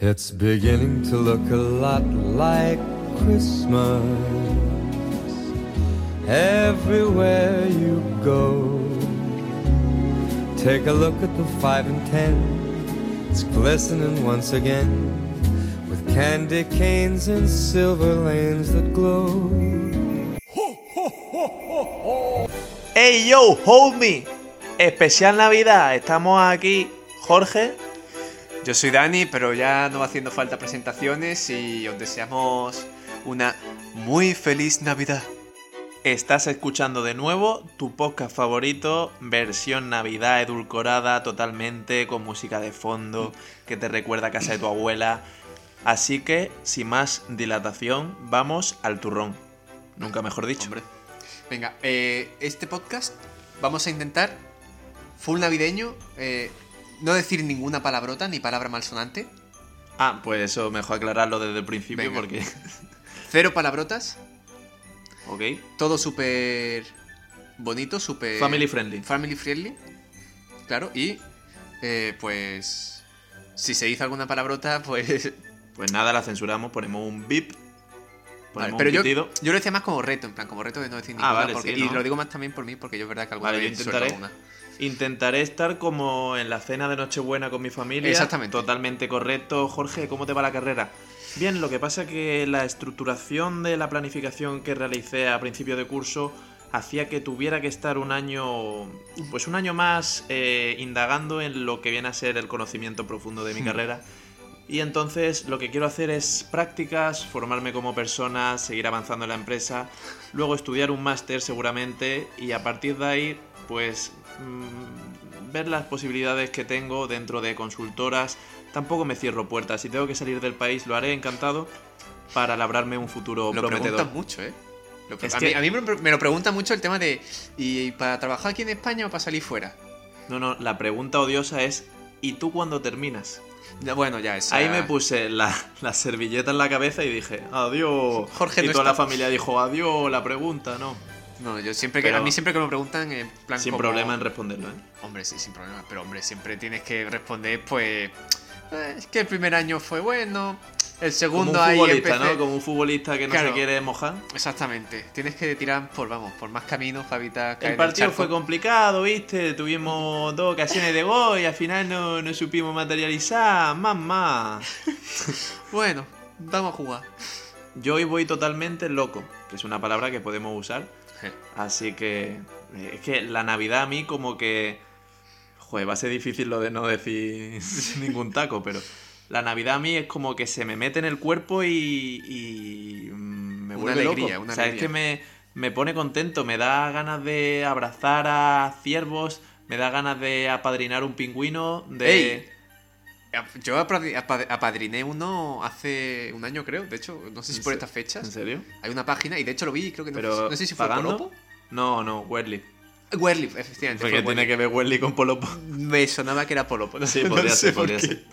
It's beginning to look a lot like Christmas everywhere you go. Take a look at the five and ten, it's glistening once again with candy canes and silver lanes that glow. ¡Hey yo, homie! Especial Navidad, estamos aquí, Jorge. Yo soy Dani, pero ya no va haciendo falta presentaciones y os deseamos una muy feliz Navidad. Estás escuchando de nuevo tu podcast favorito, versión Navidad edulcorada totalmente, con música de fondo, que te recuerda a casa de tu abuela. Así que, sin más dilatación, vamos al turrón. Nunca mejor dicho. Hombre. Venga, eh, este podcast vamos a intentar full navideño, eh, no decir ninguna palabrota ni palabra malsonante. Ah, pues eso mejor aclararlo desde el principio Venga. porque... Cero palabrotas, ok. todo súper bonito, súper... Family friendly. Family friendly. Claro, y eh, pues... Si se dice alguna palabrota, pues... Pues nada, la censuramos, ponemos un bip. Vale, Ponemos pero yo, yo lo decía más como reto, en plan, como reto de no decir Ah, ninguna. vale, porque- sí, Y lo digo más también por mí, porque yo es verdad que alguna Vale, yo vez suelto intentaré. alguna. Intentaré estar como en la cena de Nochebuena con mi familia. Exactamente. Totalmente correcto. Jorge, ¿cómo te va la carrera? Bien, lo que pasa es que la estructuración de la planificación que realicé a principio de curso hacía que tuviera que estar un año, pues un año más eh, indagando en lo que viene a ser el conocimiento profundo de mi Hmm. carrera. Y entonces lo que quiero hacer es prácticas, formarme como persona, seguir avanzando en la empresa, luego estudiar un máster seguramente y a partir de ahí pues mm, ver las posibilidades que tengo dentro de consultoras. Tampoco me cierro puertas, si tengo que salir del país lo haré encantado para labrarme un futuro Lo prometedor. preguntan mucho, ¿eh? Lo pre- Es a, que- mí, a mí me, lo- preguntan mucho el tema de ¿y para trabajar aquí en España o para salir fuera? No, no, la pregunta odiosa es ¿y tú cuándo terminas? Bueno, ya es. Ahí me puse la, la servilleta en la cabeza y dije, adiós. Jorge y no toda la familia dijo, adiós, la pregunta, ¿no? No, yo siempre que. Pero- a mí siempre que me preguntan, en plan. Sin como- problema en responderlo, ¿eh? Hombre, sí, sin problema. Pero, hombre, siempre tienes que responder, pues. eh, Es que el primer año fue bueno. El Como segundo un ahí futbolista, empecé- ¿no? Como un futbolista que no Claro. se quiere mojar. Exactamente. Tienes que tirar por, vamos, por más caminos para evitar caer El en partido fue complicado, ¿viste? Tuvimos dos ocasiones de gol y al final no, no supimos materializar. Mamá. Bueno, vamos a jugar. Yo hoy voy totalmente loco, que es una palabra que podemos usar. Así que eh, es que la Navidad a mí como que... Joder, va a ser difícil lo de no decir ningún taco, pero la Navidad a mí es como que se me mete en el cuerpo y, y mm, me Una vuelve alegría, loco. una o sea, es alegría. que me, me pone contento, me da ganas de abrazar a ciervos, me da ganas de apadrinar un pingüino, de... Ey. Yo apad- apad- apadriné uno hace un año, creo. De hecho, no sé si ¿En por estas fechas. ¿En serio? Hay una página, y de hecho lo vi, creo que no, Pero, no sé si fue ¿pagando? Polopo. No, no, Werly. Werlip, efectivamente. Porque tiene Werlip. que ver Werly con Polopo. Me sonaba que era Polopo. No, Sí, podría ser, podría ser.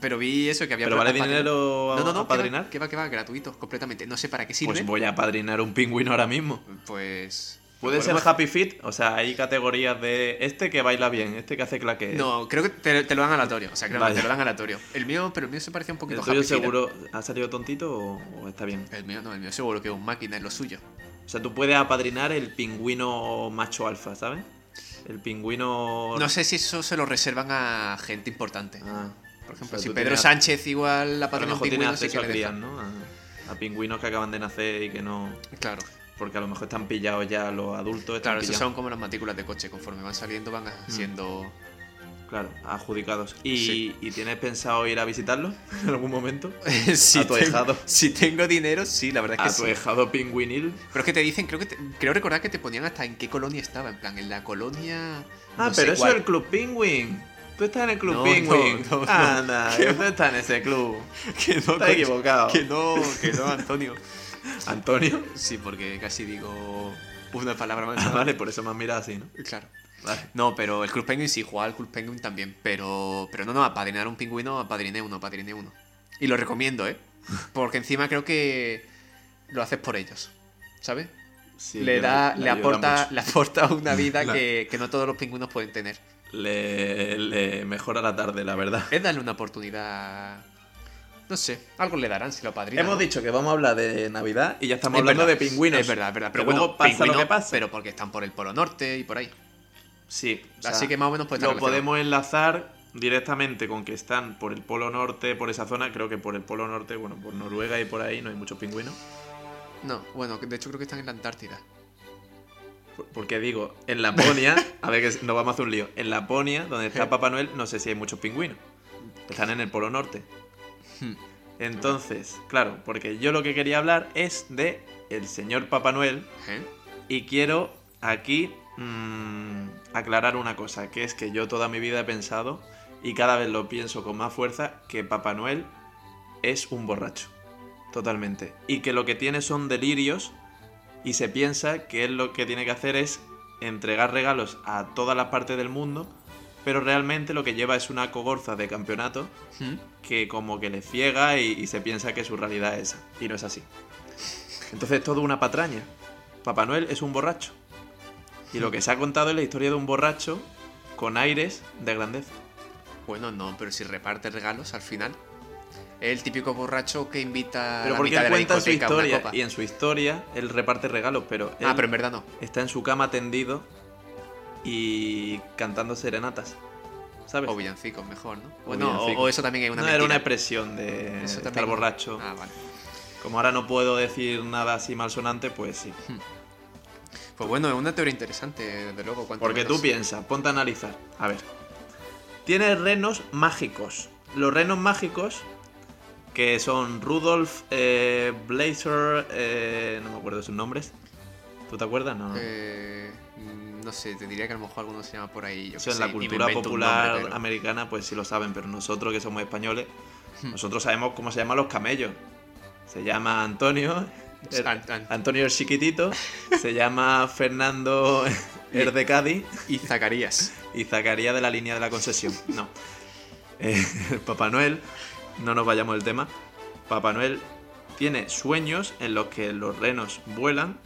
Pero vi eso que había. ¿Pero vale dinero No, no, no. apadrinar? Que va, que va, que va, gratuito, completamente. No sé para qué sirve. Pues voy a apadrinar un pingüino ahora mismo. Pues. Puede ser Happy Fit, o sea, hay categorías de este que baila bien, este que hace claque. No, creo que te, te lo dan aleatorio. O sea, creo que te lo dan aleatorio. El mío, pero el mío se parecía un poquito ¿El a tuyo Happy ¿eh? seguro ha salido tontito o, o está bien? El mío no, el mío seguro que es un máquina, es lo suyo. O sea, tú puedes apadrinar el pingüino macho alfa, ¿sabes? El pingüino... No sé si eso se lo reservan a gente importante. Ah, Por ejemplo, o sea, si Pedro tienes- Sánchez igual la A lo patrona un pingüino sí acceso que a le crías, dejan. ¿no? A, a pingüinos que acaban de nacer y que no... Claro, Porque a lo mejor están pillados ya los adultos. Claro, esos son como las matrículas de coche. Conforme van saliendo, van siendo. Claro, adjudicados. ¿Y, Sí. ¿y tienes pensado ir a visitarlo en algún momento? si, A tu tengo, si tengo dinero, sí, la verdad A es tu que sí. ahijado pingüinil. Pero es que te dicen, creo que te- creo recordar que te ponían hasta en qué colonia estaba. En plan, en la colonia. Ah, no pero eso es el Club Penguin. Tú estás en el Club No, Penguin. no, no, no. Anda, tú estás en ese club. Que no, Estás equivocado. Que no, que no, Antonio. Antonio. Sí, porque casi digo una palabra más. Ah, vale, por eso me has mirado así, ¿no? Claro. Vale. No, pero el Club Penguin sí, jugaba al Club Penguin también. Pero, pero no, no, apadrinar un pingüino, apadriné uno, apadriné uno. Y lo recomiendo, ¿eh? Porque encima creo que lo haces por ellos, ¿sabes? Sí, le da, le, aporta, le aporta una vida que, que no todos los pingüinos pueden tener. Le, le mejora la tarde, la verdad. Es darle una oportunidad No sé, algo le darán si lo padrinan. Hemos dicho que vamos a hablar de Navidad y ya estamos Es hablando verdad, de pingüinos. Es verdad, es verdad. Pero luego bueno, pasa lo que pasa. Pero porque están por el Polo Norte y por ahí. Sí. o sea, Así que más o menos puede estar Lo podemos enlazar directamente con que están por el Polo Norte, por esa zona. Creo que por el Polo Norte, bueno, por Noruega y por ahí no hay muchos pingüinos. No, bueno, de hecho creo que están en la Antártida. Por- Porque digo, en Laponia, a ver que nos vamos a hacer un lío. En Laponia, donde está Papá Noel, no sé si hay muchos pingüinos. Están en el Polo Norte. Hmm. Entonces, claro, porque yo lo que quería hablar es de el señor Papá Noel ¿Eh? y quiero aquí mm, aclarar una cosa, que es que yo toda mi vida he pensado y cada vez lo pienso con más fuerza que Papá Noel es un borracho. Totalmente. Y que lo que tiene son delirios y se piensa que él lo que tiene que hacer es entregar regalos a todas las partes del mundo, pero realmente lo que lleva es una cogorza de campeonato que como que le ciega y, y se piensa que su realidad es esa. Y no es así. Entonces es todo una patraña. Papá Noel es un borracho. Y lo que se ha contado es la historia de un borracho con aires de grandeza. Bueno, no, pero si reparte regalos al final. Es el típico borracho que invita Pero a la porque mitad él de la cuenta su una historia copa. y en su historia él reparte regalos, pero él Ah, pero en verdad no. está en su cama tendido y cantando serenatas. ¿Sabes? O villancicos, mejor, ¿no? O Bueno, o, eso también es una no, era una expresión de Eso estar borracho. Ah, vale. Como ahora no puedo decir nada así malsonante, pues sí. Pues bueno, es una teoría interesante, desde luego. Porque tú piensas, ponte a analizar. A ver. Tiene renos mágicos. Los renos mágicos, que son Rudolf, eh, Blazer, eh, no me acuerdo de sus nombres. ¿Tú te acuerdas? No. no. Eh, mm, no sé, te diría que a lo mejor alguno se llama por ahí. Yo en sé, la cultura popular nombre, pero- americana, pues sí lo saben, pero nosotros que somos españoles, Hmm. nosotros sabemos cómo se llaman los camellos. Se llama Antonio, el- An- Antonio el chiquitito, se llama Fernando el de Cádiz Y Zacarías. y Zacarías de la línea de la concesión. No. Eh, Papá Noel, no nos vayamos del tema. Papá Noel tiene sueños en los que los renos vuelan,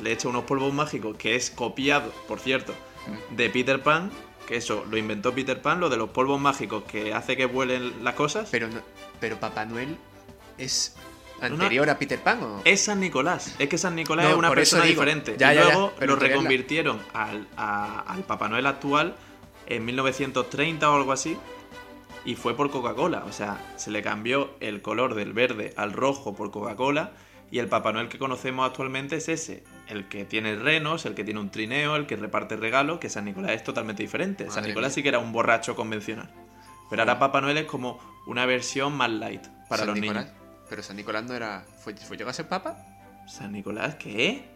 le echa unos polvos mágicos que es copiado, por cierto, de Peter Pan, que eso lo inventó Peter Pan, lo de los polvos mágicos que hace que vuelen las cosas. Pero, no- pero Papá Noel es anterior a Peter Pan, ¿o? Es San Nicolás, es que San Nicolás No, es una persona digo. diferente. Ya, y ya, luego lo reconvirtieron al, a- al Papá Noel actual en 1930 o algo así. Y fue por Coca-Cola. O sea, se le cambió el color del verde al rojo por Coca-Cola. Y el Papá Noel que conocemos actualmente es ese. El que tiene renos, el que tiene un trineo, el que reparte regalos, que San Nicolás es totalmente diferente. San Nicolás mía. sí que era un borracho convencional. Pero ahora Papá Noel es como una versión más light para San los Nicolás. niños. Pero San Nicolás no era. ¿Fue, fue llegó a ser papa? ¿San Nicolás qué?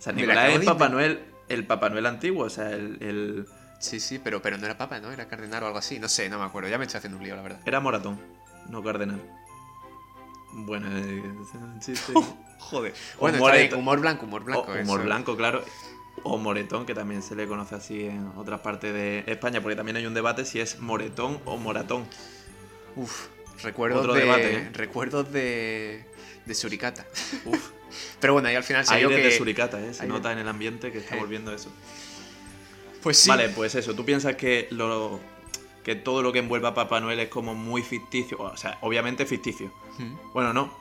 San Nicolás es Papá. Noel, el Papá Noel antiguo, o sea, el, el- Sí, sí, pero, pero no era papa, ¿no? Era cardenal o algo así. No sé, no me acuerdo. Ya me estoy haciendo un lío, la verdad. Era Moratón, no Cardenal. Bueno, eh, chiste. Joder. Bueno, bien, humor blanco, humor O- blanco. humor eso. blanco, claro. O Moretón, que también se le conoce así en otras partes de España, porque también hay un debate si es Moretón o Moratón. Uf, recuerdos Otro de. debate, ¿eh? Recuerdos de. de Suricata. Uf, Pero bueno, ahí al final se aire que. de suricata, ¿eh? Se Aire- nota en el ambiente que está Eh. volviendo eso. Pues sí. Vale, pues eso, ¿tú piensas que lo que todo lo que envuelva a Papá Noel es como muy ficticio? O sea, obviamente ficticio. Mm. Bueno, no.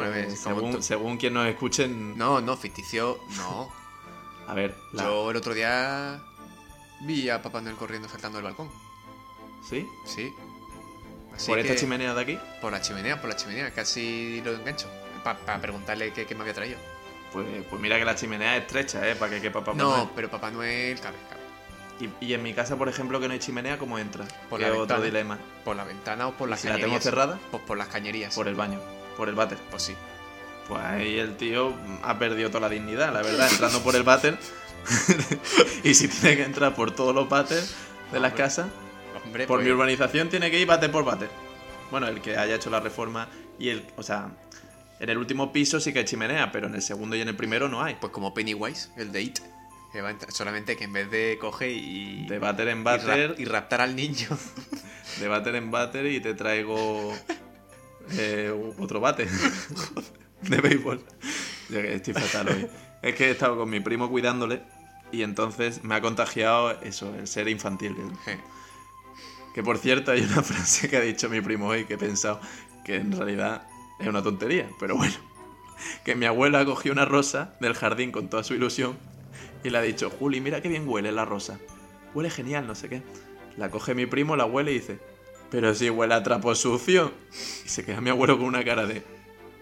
Eh, según, tú- según quien nos escuchen. No, no, ficticio. No. A ver, la- Yo el otro día. vi a Papá Noel corriendo saltando del balcón. ¿sí? Sí. Así ¿Por esta que- chimenea de aquí? Por la chimenea, por la chimenea. Casi lo engancho. Para preguntarle qué, qué me había traído. Pues, pues mira que la chimenea es estrecha, ¿eh? Para que quepa Papá no, Noel. pero Papá Noel cabe, cabe. Y, y en mi casa, por ejemplo, que no hay chimenea, ¿cómo entra? Por Que la es otro ventana. dilema. Por la ventana o por ¿Y las si la tengo cañerías. cerrada? Pues por las cañerías. Por el baño, por el váter. Pues sí. Pues ahí el tío ha perdido toda la dignidad, la verdad, entrando por el váter. y si tiene que entrar por todos los váteres de las Hombre, casas, Hombre, por pues, mi urbanización tiene que ir váter por váter. Bueno, el que haya hecho la reforma y el. O sea, en el último piso sí que hay chimenea, pero en el segundo y en el primero no hay. pues como Pennywise, el de It. Que va solamente que en vez de coge y. De váter en y, váter, rap- y raptar al niño. de váter en váter y te traigo eh, otro bate de béisbol. Que estoy fatal hoy. Es que he estado con mi primo cuidándole y entonces me ha contagiado eso, el ser infantil. Je. Que por cierto hay una frase que ha dicho mi primo hoy que he pensado que en realidad es una tontería, pero bueno. Que mi abuela cogió una rosa del jardín con toda su ilusión y le ha dicho, Juli, mira qué bien huele la rosa. Huele genial, no sé qué. La coge mi primo, la huele y dice, pero si huele a trapo sucio. Y se queda mi abuelo con una cara de,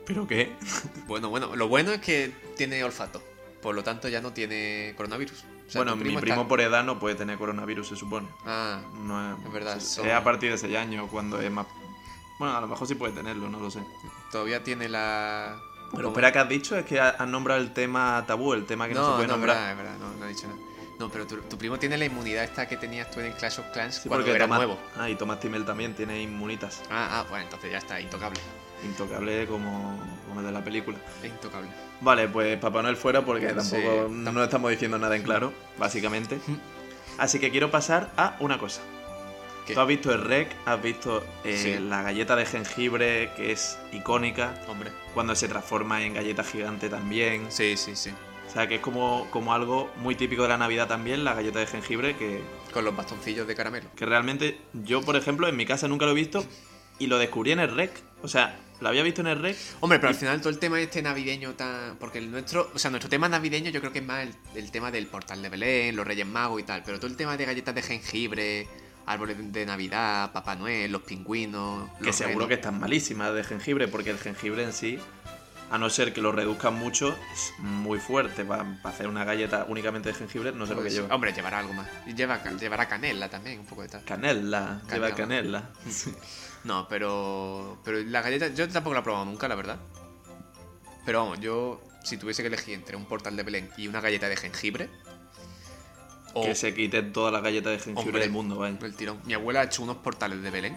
¿pero qué? Bueno, bueno, lo bueno es que tiene olfato. Por lo tanto, ya no tiene coronavirus. O sea, bueno, mi primo primo está- por edad no puede tener coronavirus, se supone. Ah, No es, Es verdad, Es, son- es a partir de ese año, cuando es más... Bueno, a lo mejor sí puede tenerlo, no lo sé. todavía tiene la. Pero espera, que has dicho? Es que ha- has nombrado el tema tabú, el tema que no, se No, puede no, nombrar. es verdad, no, no he dicho nada. No, pero tu, tu primo tiene la inmunidad esta que tenías tú en el Clash of Clans Sí, cuando porque era Tomás- nuevo. Ah, y Tomás Timel también tiene inmunitas. Ah, ah, bueno, entonces ya está, intocable. Intocable como, como de la película. Es intocable. Vale, pues Papá Noel fuera porque tampoco Sí, no tampoco. estamos diciendo nada en claro, básicamente. Así que quiero pasar a una cosa. ¿Qué? Tú has visto el rec, has visto eh, Sí. la galleta de jengibre que es icónica, Hombre. cuando se transforma en galleta gigante también. Sí, sí, sí. O sea, que es como, como algo muy típico de la Navidad también, la galleta de jengibre, que, Con los bastoncillos de caramelo. que realmente yo, por ejemplo, en mi casa nunca lo he visto y lo descubrí en el rec. O sea, lo había visto en el rec. Hombre, pero al final todo el tema este navideño tan. Porque el nuestro. O sea, nuestro tema navideño yo creo que es más el, el tema del portal de Belén, los Reyes Magos y tal. Pero todo el tema de galletas de jengibre, árboles de Navidad, Papá Noel, los pingüinos. Que seguro renos. que están malísimas de jengibre, porque el jengibre en sí, a no ser que lo reduzcan mucho, es muy fuerte. Para hacer una galleta únicamente de jengibre, no sé lo que Pues, lleva. Hombre, llevará algo más. Lleva, llevará canela también, un poco de tal. Canela, lleva Canela. canela. No, pero. Pero la galleta. Yo tampoco la he probado nunca, la verdad. Pero vamos, yo. Si tuviese que elegir entre un portal de Belén y una galleta de jengibre. O Que se quite toda la galleta de jengibre Hombre. del mundo, vaya. el tirón. Mi abuela ha hecho unos portales de Belén.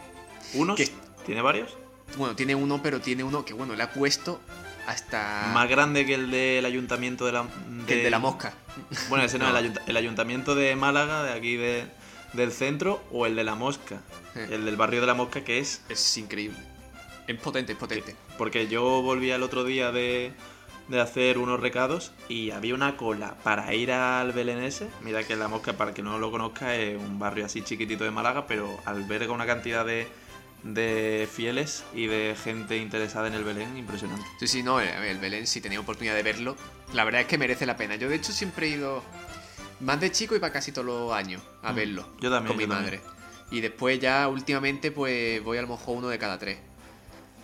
¿Unos? ¿Tiene varios? Bueno, tiene uno, pero tiene uno que, bueno, le ha puesto hasta. Más grande que el del ayuntamiento de la... que el de la mosca. Bueno, ese no, No. El, ayunta- el ayuntamiento de Málaga, de aquí de- del centro, o el de la Mosca. Sí. El del barrio de la Mosca, que es... Es increíble. Es potente, es potente. Porque yo volví el otro día de, de hacer unos recados y había una cola para ir al Belén ese. Mira que la Mosca, para el que no lo conozca, es un barrio así chiquitito de Málaga, pero alberga una cantidad de, de fieles y de gente interesada en el Belén impresionante. Sí, sí, no, el, el Belén, si tenía oportunidad de verlo, la verdad es que merece la pena. Yo, de hecho, siempre he ido más de chico y para casi todos los años a Mm, verlo. yo también, Con mi también. madre. Y después, ya últimamente, pues voy a lo mejor uno de cada tres.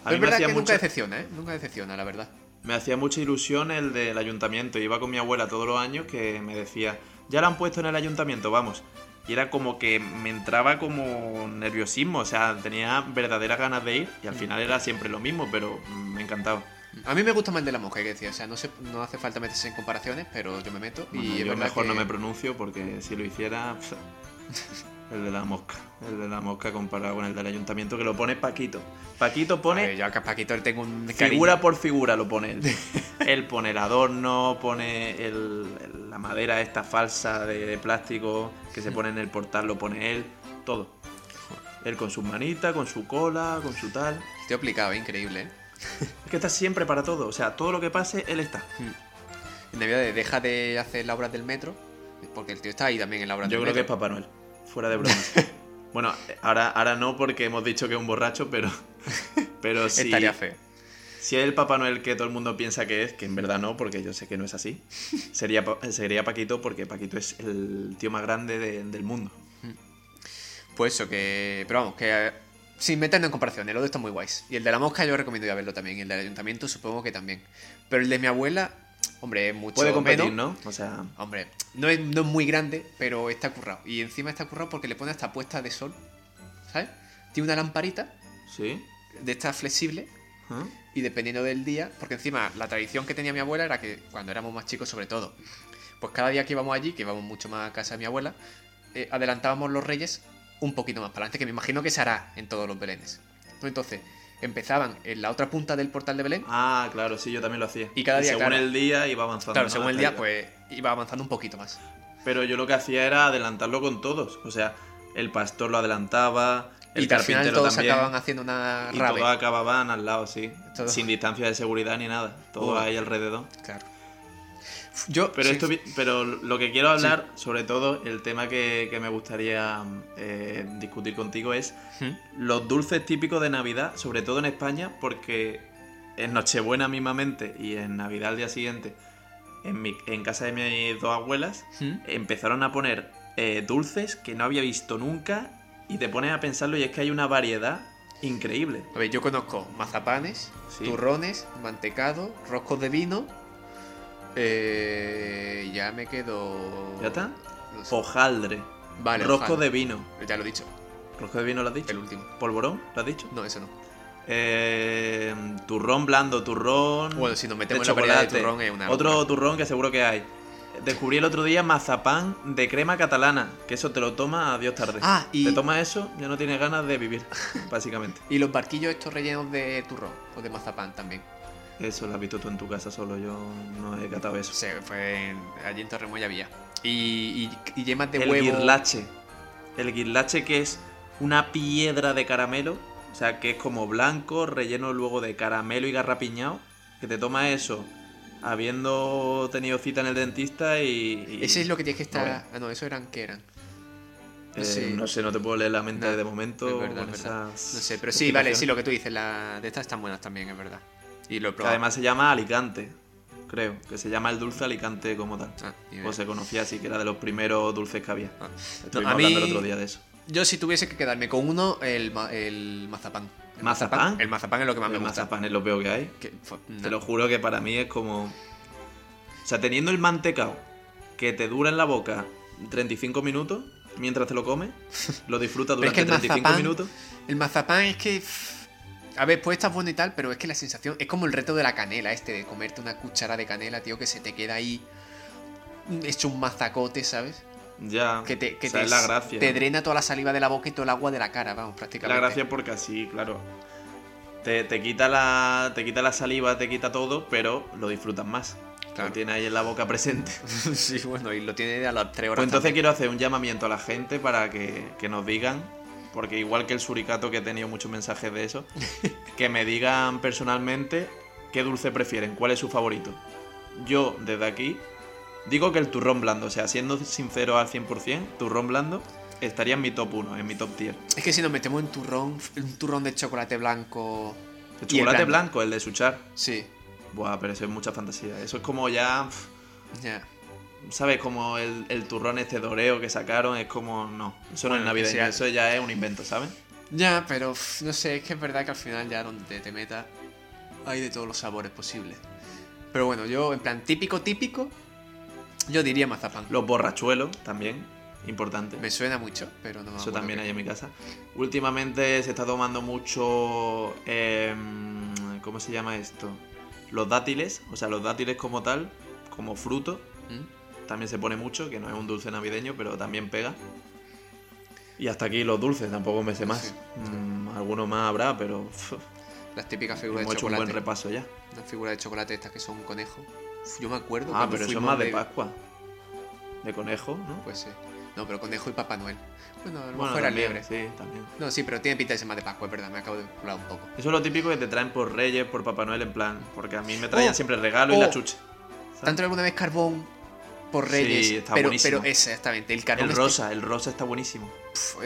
A Pero mí es me verdad hacía, que nunca decepciona, ¿eh? Nunca decepciona, la verdad. Me hacía mucha ilusión el del ayuntamiento. Iba con mi abuela todos los años que me decía, ya lo han puesto en el ayuntamiento, vamos. Y era como que me entraba como nerviosismo, o sea, tenía verdaderas ganas de ir y al final era siempre lo mismo, pero me encantaba. A mí me gusta más el de la mosca, hay que decir. O sea, no, se, no hace falta meterse en comparaciones, pero yo me meto. Bueno, y yo mejor que- no me pronuncio porque si lo hiciera, el de la mosca, el de la mosca comparado con el del ayuntamiento que lo pone Paquito. Paquito pone ver, yo a Paquito tengo un figura cariño. por figura, lo pone él. él pone el adorno, pone el- el- la madera esta falsa de, de plástico que se pone en el portal, lo pone él, todo. Él con sus manitas, con su cola, con su tal. Estoy aplicado, increíble, ¿eh? Es que está siempre para todo, o sea, todo lo que pase, él está. En Navidad deja de hacer las obras del metro, porque el tío está ahí también en la obra Yo del creo que es metro. Papá Noel, fuera de broma. bueno, ahora, ahora no porque hemos dicho que es un borracho, pero, pero si, Estaría feo. si es el Papá Noel que todo el mundo piensa que es, que en verdad no, porque yo sé que no es así, sería, sería Paquito porque Paquito es el tío más grande de- del mundo. Pues eso, que. Pero vamos, que. eh, Sin meternos en comparaciones, los dos están muy guays. Y el de la mosca yo recomiendo ya verlo también. Y el del ayuntamiento supongo que también. Pero el de mi abuela, hombre, mucho Puede competir, menos. ¿no? O sea, Hombre, no es, no es muy grande, pero está currado. Y encima está currado porque le pone hasta puesta de sol. ¿Sabes? Tiene una lamparita sí. de esta flexible. ¿Ah? Y dependiendo del día, porque encima la tradición que tenía mi abuela era que cuando éramos más chicos, sobre todo, pues cada día que íbamos allí, que íbamos mucho más a casa de mi abuela, eh, adelantábamos los reyes un poquito más para adelante, que me imagino que se hará en todos los belenes. Pues entonces, empezaban en la otra punta del portal de Belén. Ah, claro, sí, yo también lo hacía. Y cada día, según claro. el día iba avanzando. Claro, según el día, pues iba avanzando un poquito más. Pero yo lo que hacía era adelantarlo con todos. O sea, el pastor lo adelantaba, el y al final todos también. acababan haciendo una Y rave. todos acababan al lado, sí. Todo. Sin distancia de seguridad ni nada. Todo Uh. ahí alrededor. Claro. Yo, Pero, sí. esto, pero lo que quiero hablar, sobre todo, el tema que, que me gustaría eh, discutir contigo es ¿Mm? los dulces típicos de Navidad, sobre todo en España, porque en Nochebuena mismamente y en Navidad al día siguiente, en, mi- en casa de mis dos abuelas, ¿Mm? empezaron a poner eh, dulces que no había visto nunca y te pones a pensarlo y es que hay una variedad increíble. A ver, yo conozco mazapanes, Sí. turrones, mantecado, roscos de vino. Eh, ya me quedo. ¿Ya está? No sé. Hojaldre, Vale, rosco de vino. Ya lo he dicho, ¿Rosco de vino lo has dicho? el último. ¿Polvorón? ¿Lo has dicho? No, eso no. Eh, turrón blando, turrón. Bueno, si nos metemos en la de turrón es una. Otro locura. turrón que seguro que hay. Descubrí el otro día mazapán de crema catalana. Que eso te lo tomas a Dios tarde. Ah, y- Te tomas eso, ya no tienes ganas de vivir, básicamente. Y los barquillos estos rellenos de turrón o de mazapán también. Eso lo has visto tú en tu casa solo, yo no he catado eso. Sí, fue en- allí en Torremoya había. Y, y, y yemas de el huevo. guirlache. El guirlache que es una piedra de caramelo. O sea, que es como blanco, relleno luego de caramelo y garrapiñado. Que te toma eso habiendo tenido cita en el dentista y... y- Ese es lo que tienes que estar. Ah, no, eso eran ¿qué eran? Eh. No sé, no te puedo leer la mente No, de momento. es verdad, con es verdad. esas No sé, pero sí, vale, sí, lo que tú dices, la de estas están buenas también, es verdad. Y lo he Que además se llama Alicante, creo. Que se llama el dulce Alicante como tal. Ah. O se conocía así, que era de los primeros dulces que había. Ah. No, a hablando mí- el otro día de eso. Yo si tuviese que quedarme con uno, el, el mazapán. El ¿Mazapán? El mazapán es lo que más El me gusta. mazapán es lo peor que hay. Que Te lo juro que para mí es como. O sea, teniendo el mantecao que te dura en la boca 35 minutos mientras te lo comes, lo disfrutas Pero es que durante el 35 mazapán- minutos. El mazapán es que. A ver, puede estar bueno y tal, pero es que la sensación. Es como el reto de la canela, este, de comerte una cuchara de canela, tío, que se te queda ahí. mm, Hecho un mazacote, ¿sabes? Ya. Que te, que o sea, te, es la gracia. te drena toda la saliva de la boca y todo el agua de la cara, vamos, La prácticamente. gracia porque así, claro. Te, te quita la, te quita la saliva, te quita todo, pero lo disfrutas más. Claro. Lo tienes ahí en la boca presente. sí, bueno, y lo tiene a las 3 horas. Pues entonces también. quiero hacer un llamamiento a la gente para que, que nos digan, porque igual que el suricato que he tenido muchos mensajes de eso, que me digan personalmente qué dulce prefieren, cuál es su favorito. Yo, desde aquí, digo que el turrón blando, o sea, siendo sincero al 100%, turrón blando estaría en mi top 1, en mi top tier. Es que si nos metemos en turrón, un turrón de chocolate blanco. El chocolate blanco. blanco, el de Suchar. Sí, Buah, pero eso es mucha fantasía. Eso es como ya. ya. ¿Sabes? Como el, el turrón este doreo que sacaron. Es como. No. Eso no es navideño. Eso ya es un invento, ¿sabes? Ya, pero uf, no sé, es que es verdad que al final ya donde te, te metas hay de todos los sabores posibles. Pero bueno, yo en plan típico, típico, yo diría mazapán. Los borrachuelos también. Importante. Me suena mucho, pero no me Eso también hay en mi casa. Últimamente se está tomando mucho. em, ¿Cómo se llama esto? Los dátiles. O sea, los dátiles como tal, como fruto. ¿Mm? También se pone mucho, que no es un dulce navideño, pero también pega. Y hasta aquí los dulces, tampoco me sé más. Sí. Mm, alguno más habrá, pero Las típicas hemos figuras de hecho un buen chocolate. repaso ya. Las figuras de chocolate estas que son conejo. Yo me acuerdo. Ah, pero eso es más de Pascua. De conejo, ¿no? Pues sí. No, pero conejo y Papá Noel. Bueno, a lo bueno, mejor era liebre. sí, también. No, sí, pero tiene pinta de ser más de Pascua, es verdad, me acabo de colar un poco. Eso es lo típico que te traen por Reyes, por Papá Noel, en plan. Porque a mí me traían Oh, siempre el regalo y oh. la chuche. ¿sabes? ¿Tanto alguna vez carbón por Reyes? Sí, está pero, buenísimo. pero exactamente, el este- rosa, el rosa está buenísimo.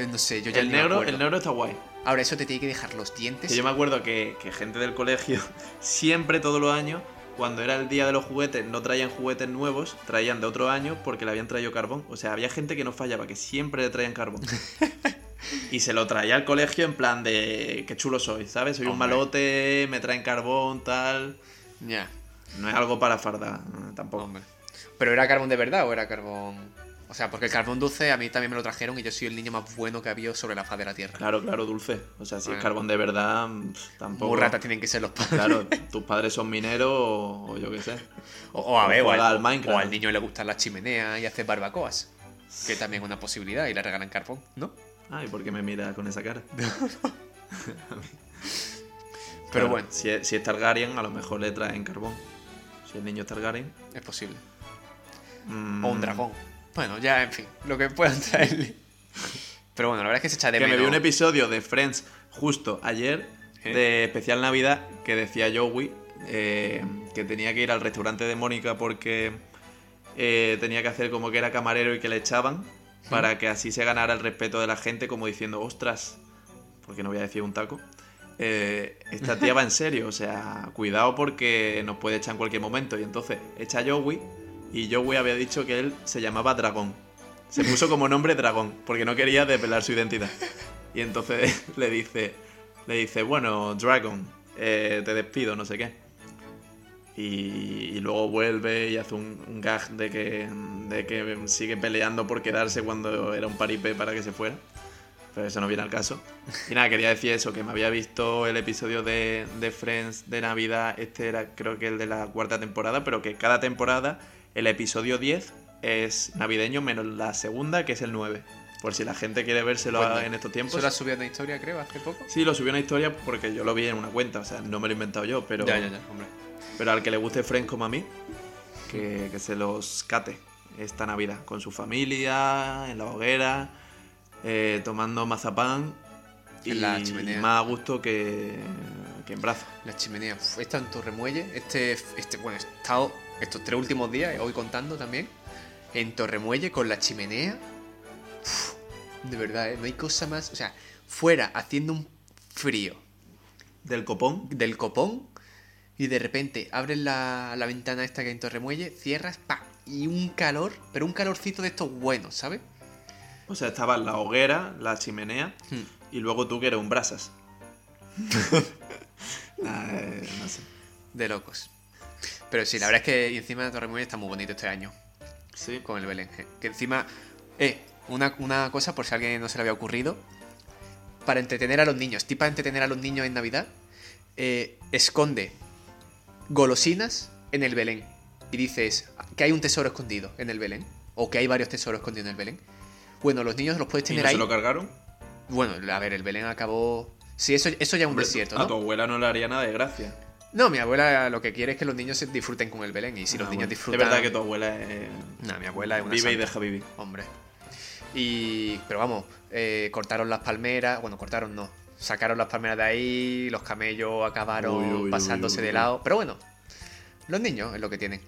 No sé, yo ya El negro, acuerdo. el negro está guay. Ahora, eso te tiene que dejar los dientes. Que yo me acuerdo que, que gente del colegio, siempre todos los años, cuando era el día de los juguetes, no traían juguetes nuevos, traían de otro año porque le habían traído carbón. O sea, había gente que no fallaba, que siempre le traían carbón. y se lo traía al colegio en plan de qué chulo soy, ¿sabes? Soy un malote, me traen carbón, tal. Ya, No es algo para fardar, tampoco. hombre. ¿Pero era carbón de verdad o era carbón...? O sea, porque el carbón dulce a mí también me lo trajeron y yo soy el niño más bueno que había sobre la faz de la tierra. Claro, claro, dulce. O sea, si es carbón de verdad, pff, tampoco. Muy ratas tienen que ser los padres. Claro, tus padres son mineros o, o yo qué sé. O, o a ver, o Juega al, Minecraft. o al niño le gustan las chimeneas y hacer barbacoas. Que también es una posibilidad y le regalan carbón, ¿no? Ay, ¿por qué me mira con esa cara? Pero Claro, bueno, Si es, si es Targaryen, a lo mejor le traen carbón. Si el niño es Targaryen. es posible. Mm, O un dragón. Bueno, ya, en fin, lo que puedan traerle. Pero bueno, la verdad es que se echa de Que me menos. vi un episodio de Friends justo ayer, ¿Eh? de especial Navidad, que decía Joey eh, que tenía que ir al restaurante de Mónica porque eh, tenía que hacer como que era camarero y que le echaban para que así se ganara el respeto de la gente como diciendo, ostras, porque no voy a decir un taco, eh, esta tía va en serio, o sea, cuidado porque nos puede echar en cualquier momento. Y entonces echa a Joey y Joey había dicho que él se llamaba Dragón. Se puso como nombre Dragón porque no quería desvelar su identidad. Y entonces le dice, le dice, bueno, Dragon, eh, te despido, no sé qué. Y, y luego vuelve y hace un, un gag de que, de que sigue peleando por quedarse cuando era un paripé para que se fuera. Pero eso no viene al caso. Y nada, quería decir eso, que me había visto el episodio de, de Friends de Navidad, este era creo que el de la cuarta temporada, pero que cada temporada el episodio 10 es navideño menos la segunda, que es el 9. Por si la gente quiere vérselo Bueno, en estos tiempos. Eso lo subido en historia, creo, hace poco. Sí, lo subí a una historia porque yo lo vi en una cuenta, o sea, no me lo he inventado yo, pero, Ya, ya, ya, hombre. pero al que le guste Friends como a mí, que, que se los cate esta Navidad con su familia, en la hoguera, eh, tomando mazapán y En la chimenea. más a gusto que, que en brazos. La chimenea. Uf, esta en Torremuelle. Este, este, bueno, he estado estos tres últimos días, hoy contando también, en Torremuelle con la chimenea. Uf, de verdad, eh, no hay cosa más. O sea, fuera haciendo un frío Del copón. del copón y de repente abres la, la ventana esta que hay en Torremuelle, cierras, pa, y un calor, pero un calorcito de estos buenos, ¿sabes? O sea, estaba la hoguera, la chimenea Hmm. y luego tú que eres un brasas. Ah, eh, no sé. De locos. Pero sí, la verdad es que y encima de Torremuelle está muy bonito este año. Sí. con el Belén. Que encima, eh, una, una cosa por si a alguien no se le había ocurrido. Para entretener a los niños, tipo para entretener a los niños en Navidad, eh, esconde golosinas en el Belén. Y dices que hay un tesoro escondido en el Belén. O que hay varios tesoros escondidos en el Belén. Bueno, los niños los puedes ¿Y tener no ahí. se lo cargaron? Bueno, a ver, el Belén acabó. Sí, eso, eso ya es un Hombre, desierto, A tu ¿no? abuela no le haría nada de gracia. No, mi abuela lo que quiere es que los niños se disfruten con el Belén. Y si los Ah, niños disfrutan. Es verdad que tu abuela es- No, mi abuela es una vive y deja vivir. Hombre. Y. Pero vamos, eh, cortaron las palmeras. Bueno, cortaron no. Sacaron las palmeras de ahí. Los camellos acabaron Uy, uy, pasándose uy, de lado. Pero bueno, los niños es lo que tienen.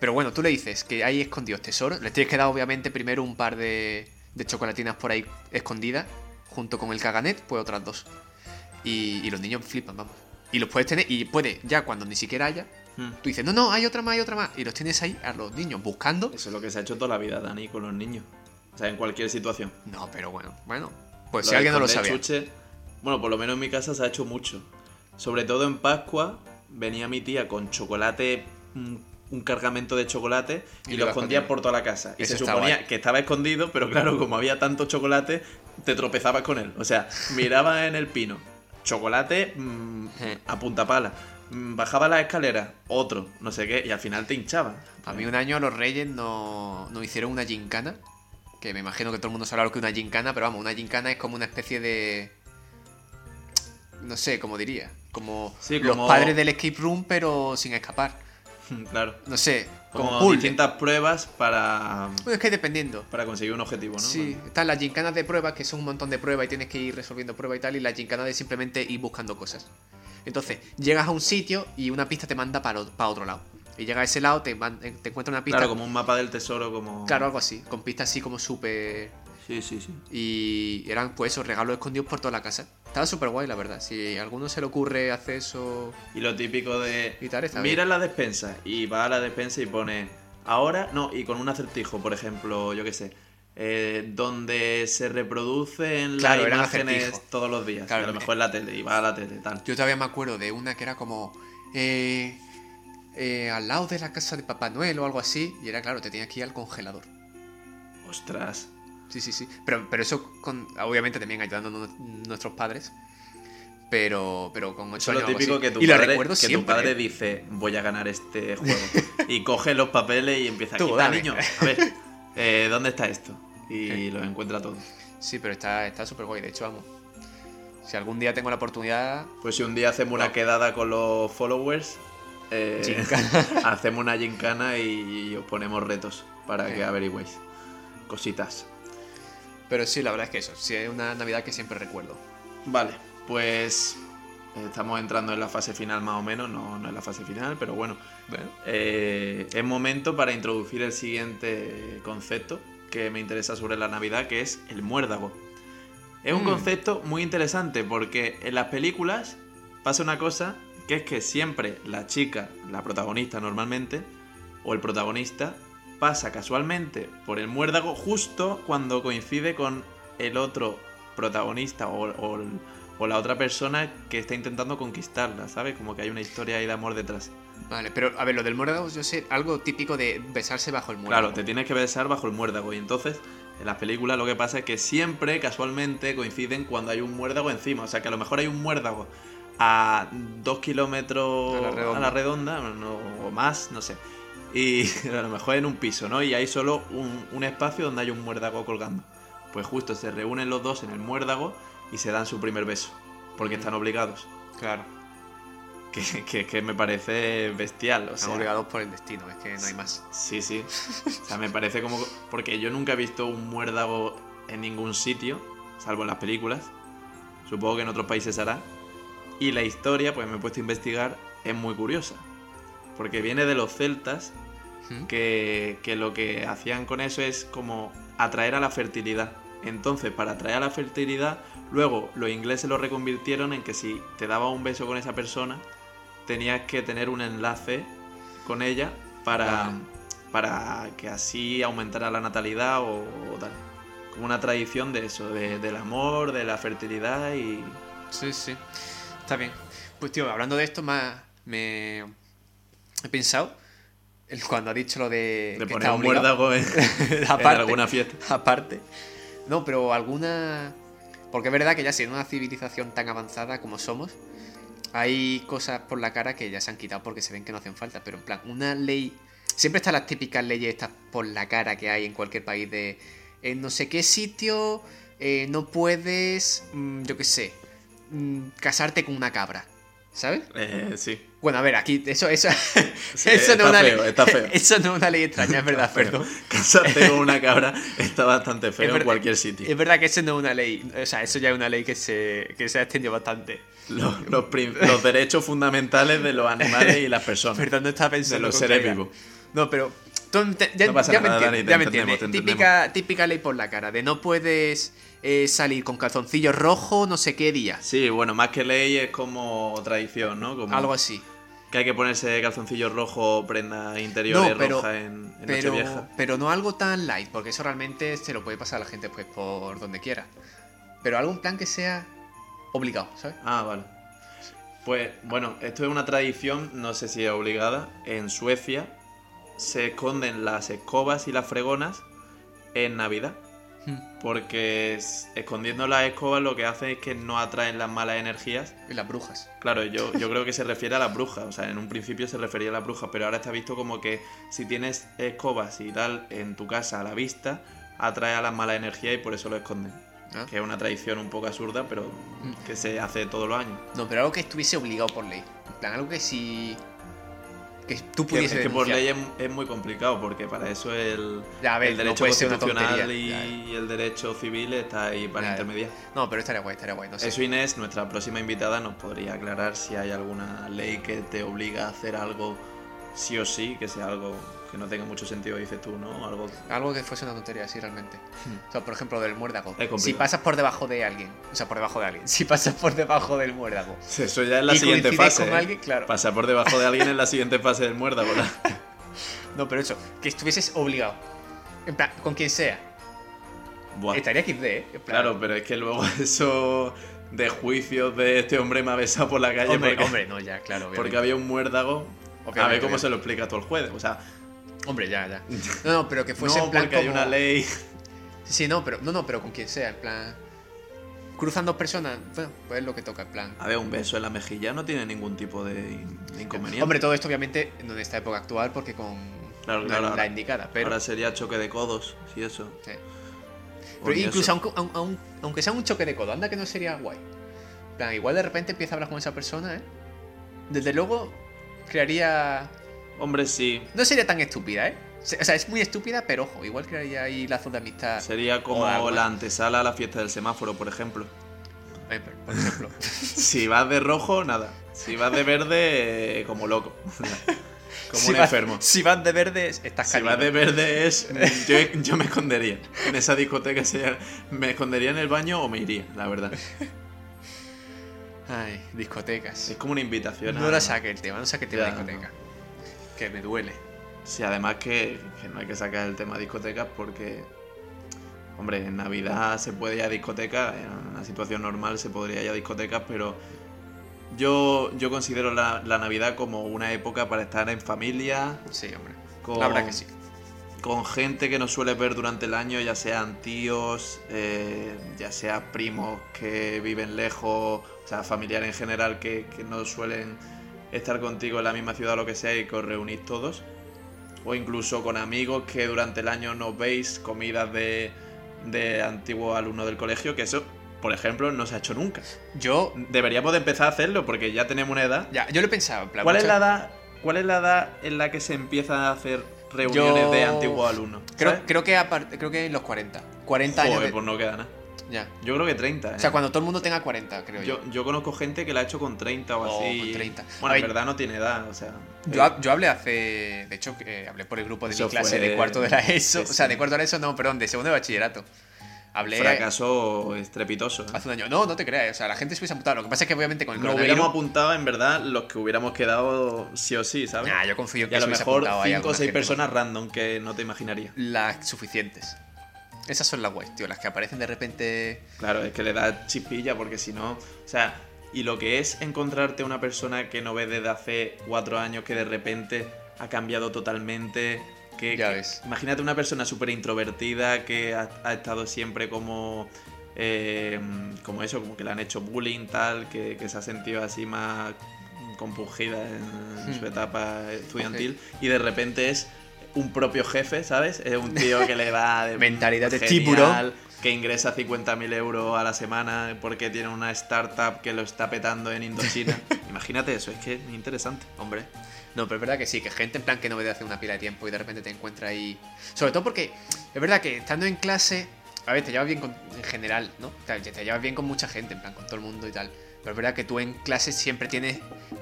Pero bueno, tú le dices que hay escondidos tesoros. Les tienes que dar, obviamente, primero un par de, de chocolatinas por ahí escondidas. Junto con el caganet, pues otras dos. Y, y los niños flipan, vamos. Y los puedes tener. Y puede, ya cuando ni siquiera haya. Hmm. Tú dices, no, no, hay otra más, hay otra más. Y los tienes ahí a los niños buscando. Eso es lo que se ha hecho toda la vida, Dani, con los niños. O sea, en cualquier situación. No, pero bueno, bueno. Pues Lo si alguien no lo sabía. chuche, bueno, por lo menos en mi casa se ha hecho mucho. Sobre todo en Pascua, venía mi tía con chocolate, un, cargamento de chocolate, y, Y lo escondía por toda la casa. Y Eso se suponía guay. que estaba escondido, pero claro, como había tanto chocolate, te tropezabas con él. O sea, miraba en el pino, chocolate mm, Eh. a punta pala. Mm, Bajaba la escalera, otro, no sé qué, y al final te hinchaba. A mí un año los reyes no- nos hicieron una gincana. Que me imagino que todo el mundo sabrá lo que es una gincana, pero vamos, una gincana es como una especie de. No sé, cómo diría. Como Sí, los como- padres del escape room, pero sin escapar. claro. No sé, como, puzzle. distintas pruebas para, Bueno, es que dependiendo. para conseguir un objetivo, ¿no? Sí, están las gincanas de pruebas, que son un montón de pruebas y tienes que ir resolviendo pruebas y tal, y las gincanas de simplemente ir buscando cosas. Entonces, llegas a un sitio y una pista te manda para, para otro lado. Y llegas a ese lado, te, man- te encuentras una pista. Claro, como un mapa del tesoro, como... Claro, algo así, con pistas así como súper... Sí, sí, sí. Y eran pues esos regalos escondidos por toda la casa. Estaba súper guay, la verdad. Si a alguno se le ocurre hacer eso... Y lo típico de... Y tal, está Mira la despensa y va a la despensa y pone... Ahora, no, y con un acertijo, por ejemplo, yo qué sé. eh, donde se reproducen Claro, las imágenes todos los días. Claro, a lo eh. mejor en la tele, y va a la tele, tal. Yo todavía me acuerdo de una que era como... eh, eh, al lado de la casa de Papá Noel o algo así. Y era claro, te tenías que ir al congelador. Ostras. Sí, sí, sí. Pero, pero eso, con, obviamente también ayudando a nu- nuestros padres. Pero, pero con Eso ocho es lo años o algo típico que tu, y lo padre, recuerdo que tu siempre. padre dice, voy a ganar este juego. y coge los papeles y empieza, Tú, aquí dame. niño, a ver, eh, ¿dónde está esto? Y Sí. los encuentra todos. Sí, pero está está súper guay. De hecho, vamos. Si algún día tengo la oportunidad... Pues si un día hacemos una quedada con los followers, eh, hacemos una gincana y, os ponemos retos para que averigüéis cositas. Pero sí, la verdad es que eso. Sí, es una Navidad que siempre recuerdo. Vale, pues estamos entrando en la fase final más o menos, no, no en la fase final, pero bueno, Bueno, eh, es momento para introducir el siguiente concepto que me interesa sobre la Navidad, que es el muérdago. Es un Mm. concepto muy interesante porque en las películas pasa una cosa que es que siempre la chica, la protagonista normalmente, o el protagonista, pasa casualmente por el muérdago justo cuando coincide con el otro protagonista o, o la otra persona que está intentando conquistarla, ¿sabes? Como que hay una historia ahí de amor detrás. vale, pero a ver, lo del muérdago, yo sé, algo típico de besarse bajo el muérdago. Claro, te tienes que besar bajo el muérdago. Y entonces, en las películas lo que pasa es que siempre, casualmente, coinciden cuando hay un muérdago encima. O sea, que a lo mejor hay un muérdago a dos kilómetros A la redonda. redonda, no- o más, no sé. Y a lo mejor en un piso, ¿no? Y hay solo un, un espacio donde hay un muérdago colgando. Pues justo se reúnen los dos en el muérdago y se dan su primer beso. Porque están obligados. Claro, Que, que- que me parece bestial. O están sea, obligados por el destino, es que no hay más. Sí, sí. O sea, me parece como... Porque yo nunca he visto un muérdago en ningún sitio, salvo en las películas. Supongo que en otros países hará. Y la historia, pues me he puesto a investigar, es muy curiosa. Porque viene de los celtas, ¿Mm? que, que lo que hacían con eso es como atraer a la fertilidad. Entonces, para atraer a la fertilidad, luego los ingleses lo reconvirtieron en que si te daba un beso con esa persona, tenías que tener un enlace con ella para, Vale. para que así aumentara la natalidad o, o tal. Como una tradición de eso, de- del amor, de la fertilidad y... Sí, sí. Está bien. Pues tío, hablando de esto, más me he pensado en cuando ha dicho lo de, De que poner un muérdago en, en Aparte. alguna fiesta. Aparte. No, pero alguna. Porque es verdad que ya siendo una civilización tan avanzada como somos, hay cosas por la cara que ya se han quitado porque se ven que no hacen falta. Pero en plan, una ley. Siempre están las típicas leyes estas por la cara que hay en cualquier país de. En no sé qué sitio eh, no puedes. mm, yo qué sé. mm, casarte con una cabra. ¿Sabes? Eh, sí. Bueno, a ver, aquí, eso, eso, Sí, eso no es una feo, ley. está feo. Eso no es una ley extraña, es verdad, Pero perdón. casarte con una cabra está bastante feo en cualquier sitio. Es verdad que eso no es una ley. O sea, eso ya es una ley que se, que se ha extendido bastante. Los, los derechos fundamentales de los animales y las personas. Perdón, no estaba pensando. de los seres vivos. No, pero. tú ente- ya, No pasa ya me nada, entiendes, Dani, te ya me entendemos, entiendes. te Típica, típica ley por la cara. De no puedes eh, salir con calzoncillos rojos no sé qué días. Sí, bueno, más que ley es como tradición, ¿no? Como Algo así. que hay que ponerse calzoncillos rojos, prendas interiores No, pero- rojas en, en Pero, Nochevieja. pero no algo tan light, porque eso realmente se lo puede pasar a la gente pues por donde quiera. Pero algún plan que sea obligado, ¿sabes? Ah, vale. Pues bueno, esto es una tradición, no sé si es obligada. En Suecia se esconden las escobas y las fregonas en Navidad. Hmm. Porque es- escondiendo las escobas lo que hace es que no atraen las malas energías. Y las brujas. Claro, yo, yo creo que se refiere a las brujas. O sea, en un principio se refería a las brujas, pero ahora está visto como que si tienes escobas y tal en tu casa a la vista, atrae a las malas energías y por eso lo esconden. Ah. Que es una tradición un poco absurda, pero que se hace todos los años. No, pero algo que estuviese obligado por ley. En plan, algo que si. Que tú Que, pudieses es que por ley es, es muy complicado, porque para eso el, Ya, a ver, el derecho constitucional tontería, y el derecho civil está ahí para ya. intermediar. No, pero estaría guay, estaría guay, no sé. Eso Inés, nuestra próxima invitada, nos podría aclarar si hay alguna ley que te obliga a hacer algo sí o sí, que sea algo que no tenga mucho sentido, dices tú, ¿no? Algo Algo que fuese una tontería, sí, realmente. Hmm. O sea, por ejemplo, del muérdago. Si pasas por debajo de alguien, o sea, por debajo de alguien, si pasas por debajo del muérdago Eso ya es la y siguiente fase. con ¿eh? alguien, claro. Pasar por debajo de alguien es la siguiente fase del muérdago. ¿verdad? No, pero eso, que estuvieses obligado. En plan, con quien sea. Buah. Estaría XD, ¿eh? En plan, Claro, pero es que luego eso de juicios de este hombre me ha besado por la calle Hombre, porque, hombre, no, ya, claro. porque obviamente. había un muérdago. A Obviamente, ver cómo obviamente. se lo explica todo el juez. O sea, Hombre, ya, ya. No, no, pero que fuese no en plan porque hay como- una ley. Sí, no, pero no, no, pero con quien sea, en plan. Cruzan dos personas, bueno, pues es lo que toca, en plan. A ver, un beso en la mejilla no tiene ningún tipo de, in- de inconveniente. Hombre, todo esto obviamente en esta época actual porque con Claro, claro, la ahora- indicada, pero, Ahora sería choque de codos, sí, eso. sí. Pero incluso aunque, aun- aun- aunque sea un choque de codo, anda que no sería guay. Plan, igual de repente empieza a hablar con esa persona, ¿eh? Desde luego crearía Hombre, sí. no sería tan estúpida, ¿eh? O sea, es muy estúpida, pero ojo, igual crearía ahí lazos de amistad. Sería como algo, ¿eh? la antesala a la fiesta del semáforo, por ejemplo. Pepper, por ejemplo. Si vas de rojo, nada. Si vas de verde, eh, como loco. Como si un vas- enfermo. Si vas de verde, estás Si vas de verde es. Yo, yo me escondería. En esa discoteca se- me escondería en el baño o me iría, la verdad. Ay, discotecas. Es como una invitación. No a- la saque el tema, no saque el tema Ya, discoteca. Que me duele. Sí, además que, que no hay que sacar el tema discotecas porque. Hombre, en Navidad se puede ir a discotecas, en una situación normal se podría ir a discotecas, pero yo, yo considero la, la Navidad como una época para estar en familia, Sí, hombre. con, La verdad que sí. con gente que no suele ver durante el año, ya sean tíos, eh, ya sea primos que viven lejos, o sea, familiares en general que, que no suelen estar contigo en la misma ciudad o lo que sea y que os reunís todos. O incluso con amigos que durante el año no veis, comidas de, de antiguos alumnos del colegio, que eso, por ejemplo, no se ha hecho nunca. Yo, Deberíamos de empezar a hacerlo porque ya tenemos una edad. ya, yo lo he pensado. en plan, ¿Cuál es la edad, cuál es la edad en la que se empieza a hacer reuniones Yo- de antiguos alumnos? Creo, creo, que apart- creo que en los 40. 40 Joder, años. de- pues no queda nada. Ya. Yo creo que 30. ¿eh? O sea, cuando todo el mundo tenga 40, creo yo. yo, yo conozco gente que la ha hecho con 30 o Oh, así. con 30. Bueno, en ver, verdad no tiene edad, o sea. Yo, eh, yo hablé hace. De hecho, que, eh, hablé por el grupo de Eso mi clase fue- de cuarto de la ESO. sí, O sea, sí. de cuarto de la ESO, no, perdón, de segundo de bachillerato. Hablé fracaso estrepitoso. ¿eh? hace un año. No, no te creas. O sea, la gente se hubiese apuntado. Lo que pasa es que obviamente con el coronavirus. hubiéramos apuntado, en verdad, los que hubiéramos quedado sí o sí, ¿sabes? Nah, yo confío en y que a lo mejor apuntado ahí 5 o alguna 6 gente. personas random que no te imaginarías. Las suficientes. Esas son las guays, tío. Las que aparecen de repente. Claro, es que le da chispilla porque si no. O sea, y lo que es encontrarte una persona que no ves desde hace cuatro años que de repente ha cambiado totalmente. Que, Ya que- ves. Imagínate una persona súper introvertida que ha, ha estado siempre como. eh, como eso, como que le han hecho bullying, tal, que, que se ha sentido así más compungida en, Hmm. su etapa estudiantil y de repente es un propio jefe, ¿sabes? Es un tío que le va de Mentalidad de tiburón. que ingresa 50.000 euros a la semana porque tiene una startup que lo está petando en Indochina. Imagínate eso, es que es interesante. Hombre. No, pero es verdad que sí, que gente en plan que no ve de hace una pila de tiempo y de repente te encuentra ahí. Sobre todo porque es verdad que estando en clase, a ver, te llevas bien con, en general, ¿no? Te, te llevas bien con mucha gente, en plan, con todo el mundo y tal. Pero es verdad que tú en clase siempre tienes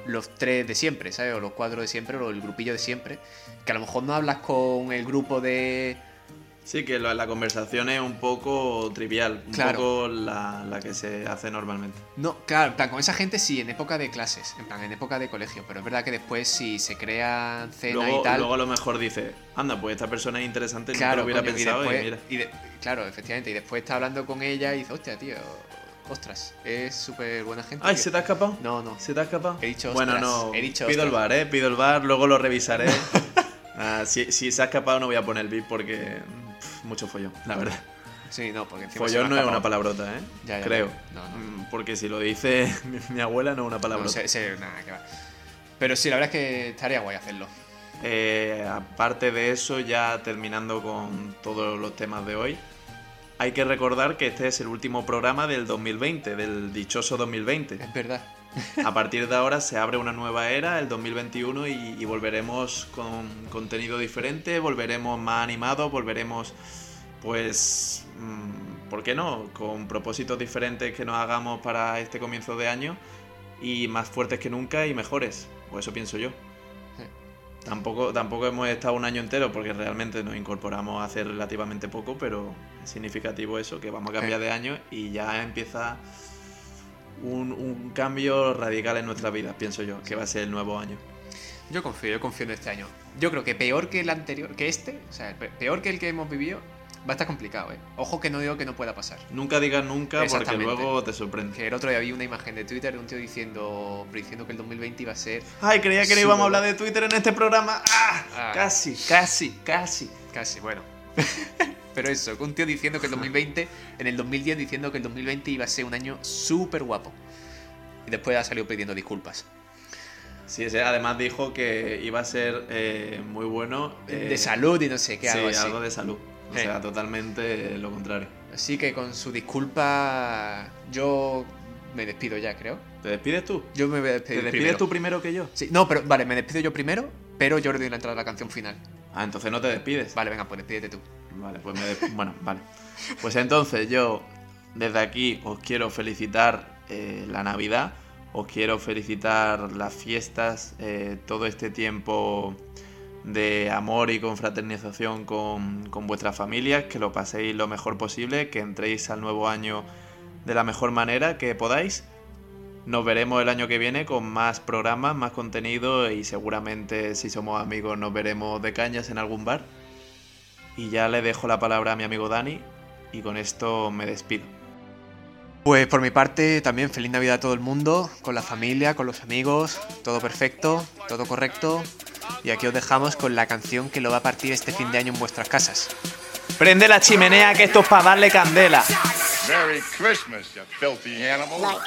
los tres de siempre, ¿sabes? O los cuatro de siempre, o el grupillo de siempre. Que a lo mejor no hablas con el grupo de. Sí, que la conversación es un poco trivial, un Claro. poco la, la que se hace normalmente. No, claro, en plan, con esa gente sí, en época de clases, en plan, en época de colegio. Pero es verdad que después si se crean cena Luego, y tal. luego a lo mejor dice, anda, pues esta persona es interesante, nunca Claro, lo hubiera coño, pensado y mira. y de- claro, efectivamente. Y después está hablando con ella y dice, hostia, tío, ostras, es súper buena gente. Ay, tío". ¿se te ha escapado? No, no. ¿Se te ha escapado? He dicho Bueno, no. he dicho pido el bar, ¿eh? Pido el bar, luego lo revisaré. Ah, si, si se ha escapado no voy a poner el beat porque... pff, mucho follón, la verdad. Sí, no, porque encima se me Follón no es una palabrota, ¿eh? Ya, ya, Creo. ya. No, no. Mm, Porque si lo dice mi, mi abuela no es una No, palabrota. sé, sé, nada, que va. Pero sí, la verdad es que estaría guay hacerlo. Eh, aparte de eso, ya terminando con todos los temas de hoy, hay que recordar que este es el último programa del 2020, del dichoso 2020. Es verdad. A partir de ahora se abre una nueva era, el 2021, y, y volveremos con contenido diferente, volveremos más animados, volveremos, pues, mm, ¿por qué no? Con propósitos diferentes que nos hagamos para este comienzo de año y más fuertes que nunca y mejores. Pues eso pienso yo. Tampoco, tampoco hemos estado un año entero porque realmente nos incorporamos hace relativamente poco, pero es significativo eso, que vamos a cambiar de año y ya empieza un, un cambio radical en nuestras vidas, pienso yo, que va a ser el nuevo año. Yo confío, yo confío en este año. Yo creo que peor que el anterior, que este, o sea, pe- peor que el que hemos vivido, va a estar complicado, ¿eh? Ojo que no digo que no pueda pasar. Nunca digas nunca porque luego te sorprende. Que el otro día vi una imagen de Twitter de un tío diciendo, diciendo que el 2020 iba a ser Ay, creía que no íbamos a hablar de Twitter en este programa. ¡Ah! Ah. Casi, casi, casi. Casi, bueno. Pero eso, un tío diciendo que el 2020, en el 2010 diciendo que el 2020 iba a ser un año súper guapo. Y después ha salido pidiendo disculpas. Sí, además dijo que iba a ser eh, muy bueno. eh, de salud y no sé qué, sí, algo así. algo de salud. O sea, totalmente lo contrario. Así que con su disculpa, yo me despido ya, creo. ¿Te despides tú? Yo me voy a ¿Te despedir despides primero. tú primero que yo? Sí, no, pero vale, me despido yo primero, pero yo le doy la entrada a la canción final. Ah, entonces no te despides. Vale, venga, pues despídete tú. Vale, pues me des- bueno, vale. Pues entonces yo desde aquí os quiero felicitar eh, la Navidad. Os quiero felicitar las fiestas, eh, todo este tiempo de amor y confraternización con, con vuestras familias, que lo paséis lo mejor posible, que entréis al nuevo año de la mejor manera que podáis. Nos veremos el año que viene con más programas, más contenido y seguramente si somos amigos nos veremos de cañas en algún bar. Y ya le dejo la palabra a mi amigo Dani y con esto me despido. Pues por mi parte también feliz Navidad a todo el mundo, con la familia, con los amigos, todo perfecto, todo correcto. Y aquí os dejamos con la canción que lo va a partir este fin de año en vuestras casas. Prende la chimenea que esto es para darle candela. Merry Christmas, you filthy animal.